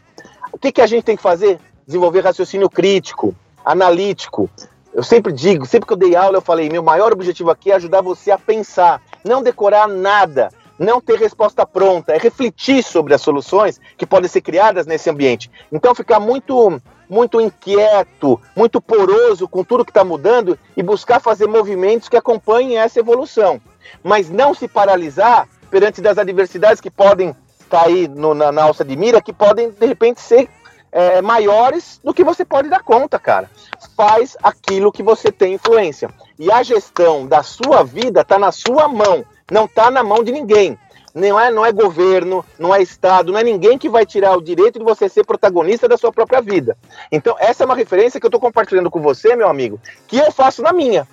O que, que a gente tem que fazer? Desenvolver raciocínio crítico, analítico. Eu sempre digo, sempre que eu dei aula, eu falei: meu maior objetivo aqui é ajudar você a pensar, não decorar nada, não ter resposta pronta, é refletir sobre as soluções que podem ser criadas nesse ambiente. Então, ficar muito muito inquieto, muito poroso com tudo que está mudando e buscar fazer movimentos que acompanhem essa evolução. Mas não se paralisar perante das adversidades que podem aí no, na, na, alça de mira, que podem, de repente, ser é, maiores do que você pode dar conta, cara. Faz aquilo que você tem influência. E a gestão da sua vida está na sua mão, não está na mão de ninguém não é, não é governo, não é Estado, não é ninguém que vai tirar o direito de você ser protagonista da sua própria vida. Então, essa é uma referência que eu estou compartilhando com você, meu amigo, que eu faço na minha.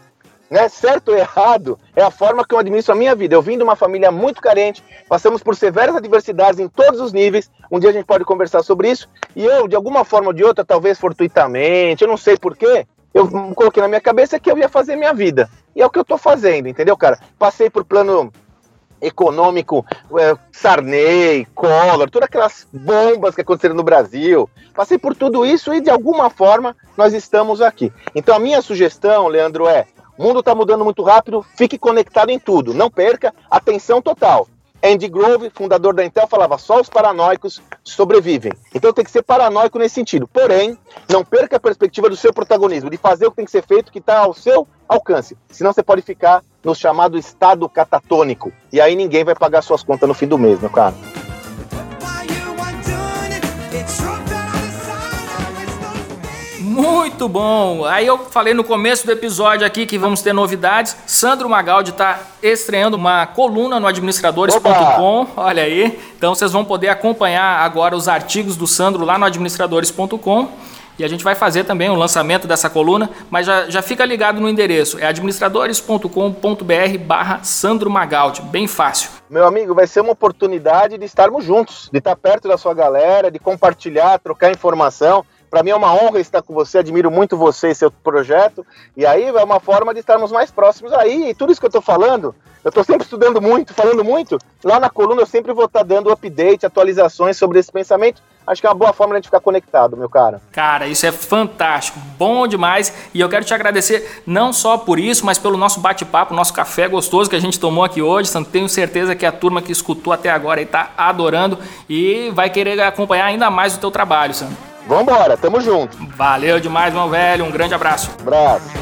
Né? Certo ou errado é a forma que eu administro a minha vida. Eu vim de uma família muito carente, passamos por severas adversidades em todos os níveis. Um dia a gente pode conversar sobre isso. E eu, de alguma forma ou de outra, talvez fortuitamente, eu não sei porquê, eu coloquei na minha cabeça que eu ia fazer minha vida. E é o que eu estou fazendo, entendeu, cara? Passei por plano econômico, é, Sarney, Collor, todas aquelas bombas que aconteceram no Brasil. Passei por tudo isso e de alguma forma nós estamos aqui. Então a minha sugestão, Leandro, é: o mundo está mudando muito rápido, fique conectado em tudo, não perca atenção total. Andy Grove, fundador da Intel, falava só os paranoicos sobrevivem. Então tem que ser paranoico nesse sentido. Porém, não perca a perspectiva do seu protagonismo, de fazer o que tem que ser feito, que está ao seu alcance. Senão você pode ficar no chamado estado catatônico. E aí ninguém vai pagar suas contas no fim do mês, meu cara. Muito bom! Aí eu falei no começo do episódio aqui que vamos ter novidades. Sandro Magaldi está estreando uma coluna no administradores.com. Olha aí. Então vocês vão poder acompanhar agora os artigos do Sandro lá no administradores.com. E a gente vai fazer também o lançamento dessa coluna, mas já, já fica ligado no endereço, é administradores.com.br barra Sandro Magaldi, bem fácil. Meu amigo, vai ser uma oportunidade de estarmos juntos, de estar perto da sua galera, de compartilhar, trocar informação. Para mim é uma honra estar com você, admiro muito você e seu projeto. E aí é uma forma de estarmos mais próximos aí. E tudo isso que eu estou falando, eu estou sempre estudando muito, falando muito. Lá na coluna eu sempre vou estar dando update, atualizações sobre esse pensamento. Acho que é uma boa forma de a gente ficar conectado, meu cara. Cara, isso é fantástico, bom demais. E eu quero te agradecer não só por isso, mas pelo nosso bate-papo, nosso café gostoso que a gente tomou aqui hoje. Tenho certeza que a turma que escutou até agora está adorando e vai querer acompanhar ainda mais o teu trabalho, Sandro. Vambora, tamo junto. Valeu demais, meu velho. Um grande abraço. Abraço.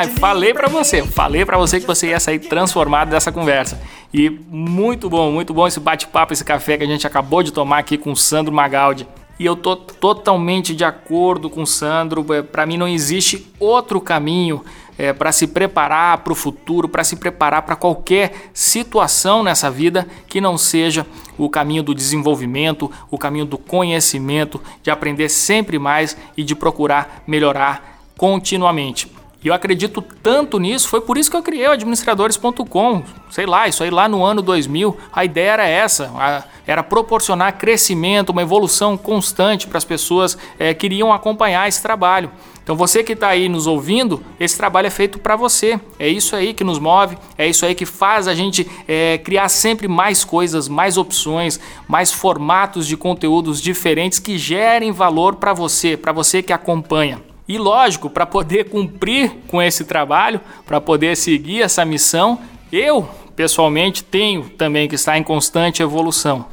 Haha, falei para você, falei para você que você ia sair transformado dessa conversa. E muito bom, muito bom esse bate-papo, esse café que a gente acabou de tomar aqui com o Sandro Magaldi. E eu tô totalmente de acordo com o Sandro. É, para mim não existe outro caminho é, para se preparar para o futuro, para se preparar para qualquer situação nessa vida que não seja o caminho do desenvolvimento, o caminho do conhecimento, de aprender sempre mais e de procurar melhorar continuamente. E eu acredito tanto nisso, foi por isso que eu criei o administradores.com. Sei lá, isso aí lá no ano 2000, a ideia era essa, era proporcionar crescimento, uma evolução constante para as pessoas é, que iriam acompanhar esse trabalho. Então você que está aí nos ouvindo, esse trabalho é feito para você. É isso aí que nos move, é isso aí que faz a gente é, criar sempre mais coisas, mais opções, mais formatos de conteúdos diferentes que gerem valor para você, para você que acompanha. E lógico, para poder cumprir com esse trabalho, para poder seguir essa missão, eu pessoalmente tenho também que estar em constante evolução.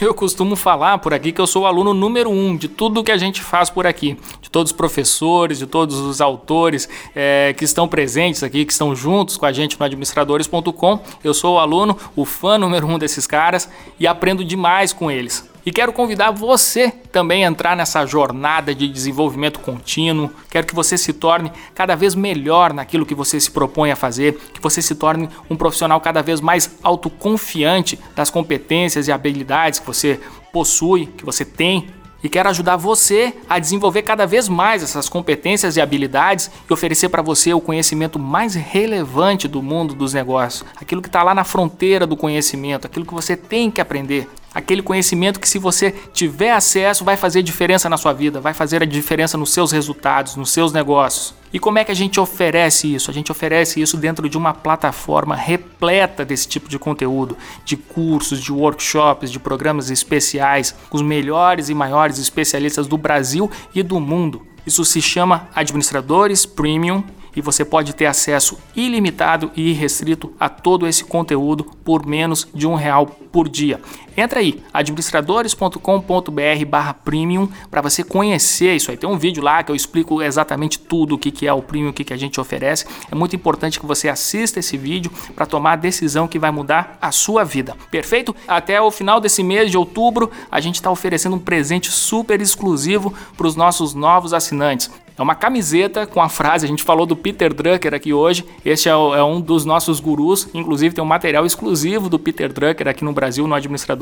Eu costumo falar por aqui que eu sou o aluno número um de tudo que a gente faz por aqui, de todos os professores, de todos os autores é, que estão presentes aqui, que estão juntos com a gente no administradores.com. Eu sou o aluno, o fã número um desses caras e aprendo demais com eles. E quero convidar você também a entrar nessa jornada de desenvolvimento contínuo. Quero que você se torne cada vez melhor naquilo que você se propõe a fazer, que você se torne um profissional cada vez mais autoconfiante das competências e habilidades que você possui, que você tem e quero ajudar você a desenvolver cada vez mais essas competências e habilidades e oferecer para você o conhecimento mais relevante do mundo dos negócios, aquilo que está lá na fronteira do conhecimento, aquilo que você tem que aprender. Aquele conhecimento que, se você tiver acesso, vai fazer diferença na sua vida, vai fazer a diferença nos seus resultados, nos seus negócios. E como é que a gente oferece isso? A gente oferece isso dentro de uma plataforma repleta desse tipo de conteúdo, de cursos, de workshops, de programas especiais, com os melhores e maiores especialistas do Brasil e do mundo. Isso se chama Administradores Premium e você pode ter acesso ilimitado e irrestrito a todo esse conteúdo por menos de um real por dia. Entra aí, administradores.com.br barra premium para você conhecer isso aí. Tem um vídeo lá que eu explico exatamente tudo o que, que é o premium, o que, que a gente oferece. É muito importante que você assista esse vídeo para tomar a decisão que vai mudar a sua vida. Perfeito? Até o final desse mês de outubro, a gente está oferecendo um presente super exclusivo para os nossos novos assinantes. É uma camiseta com a frase, a gente falou do Peter Drucker aqui hoje, este é, é, um dos nossos gurus, inclusive tem um material exclusivo do Peter Drucker aqui no Brasil, no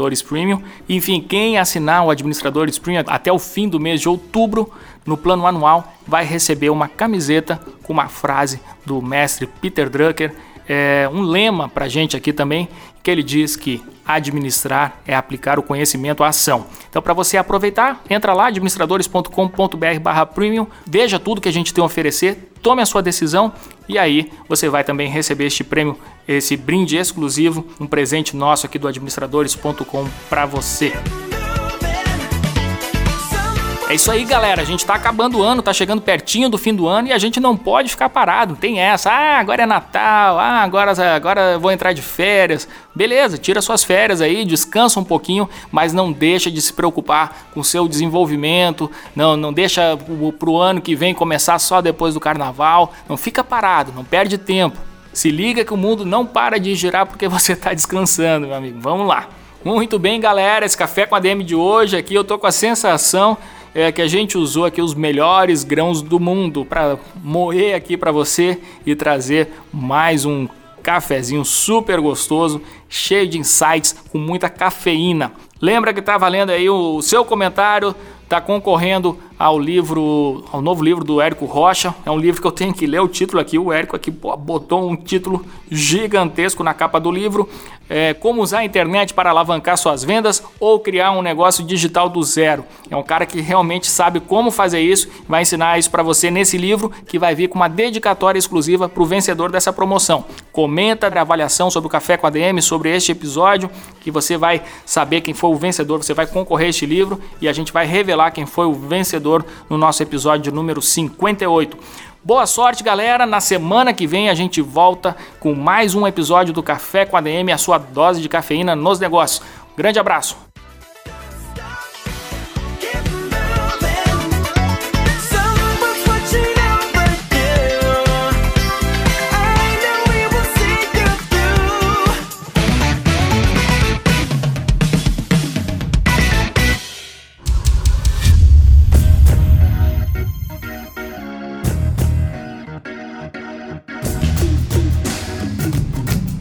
Administradores Premium. Enfim, quem assinar o Administradores Premium até o fim do mês de outubro, no plano anual, vai receber uma camiseta com uma frase do mestre Peter Drucker é, um lema para gente aqui também, que ele diz que administrar é aplicar o conhecimento à ação. Então, para você aproveitar, entra lá, administradores.com.br premium, veja tudo que a gente tem a oferecer, tome a sua decisão e aí você vai também receber este prêmio, esse brinde exclusivo, um presente nosso aqui do administradores.com para você. É isso aí, galera. A gente tá acabando o ano, tá chegando pertinho do fim do ano e a gente não pode ficar parado. Tem essa. Ah, agora é Natal. Ah, agora, agora vou entrar de férias. Beleza, tira suas férias aí, descansa um pouquinho, mas não deixa de se preocupar com o seu desenvolvimento. Não, não deixa pro ano que vem começar só depois do carnaval. Não fica parado, não perde tempo. Se liga que o mundo não para de girar porque você tá descansando, meu amigo. Vamos lá. Muito bem, galera. Esse café com a DM de hoje aqui eu tô com a sensação é que a gente usou aqui os melhores grãos do mundo para moer aqui para você e trazer mais um cafezinho super gostoso, cheio de insights, com muita cafeína. Lembra que tá valendo aí o seu comentário, tá concorrendo ao livro, ao novo livro do Érico Rocha. É um livro que eu tenho que ler o título aqui. O Érico aqui botou um título gigantesco na capa do livro. É, como usar a internet para alavancar suas vendas ou criar um negócio digital do zero. É um cara que realmente sabe como fazer isso. Vai ensinar isso para você nesse livro que vai vir com uma dedicatória exclusiva para o vencedor dessa promoção. Comenta a avaliação sobre o Café com a DM, sobre este episódio, que você vai saber quem foi o vencedor. Você vai concorrer a este livro e a gente vai revelar quem foi o vencedor no nosso episódio número 58. Boa sorte, galera. Na semana que vem a gente volta com mais um episódio do Café com a DM, a sua dose de cafeína nos negócios. Grande abraço.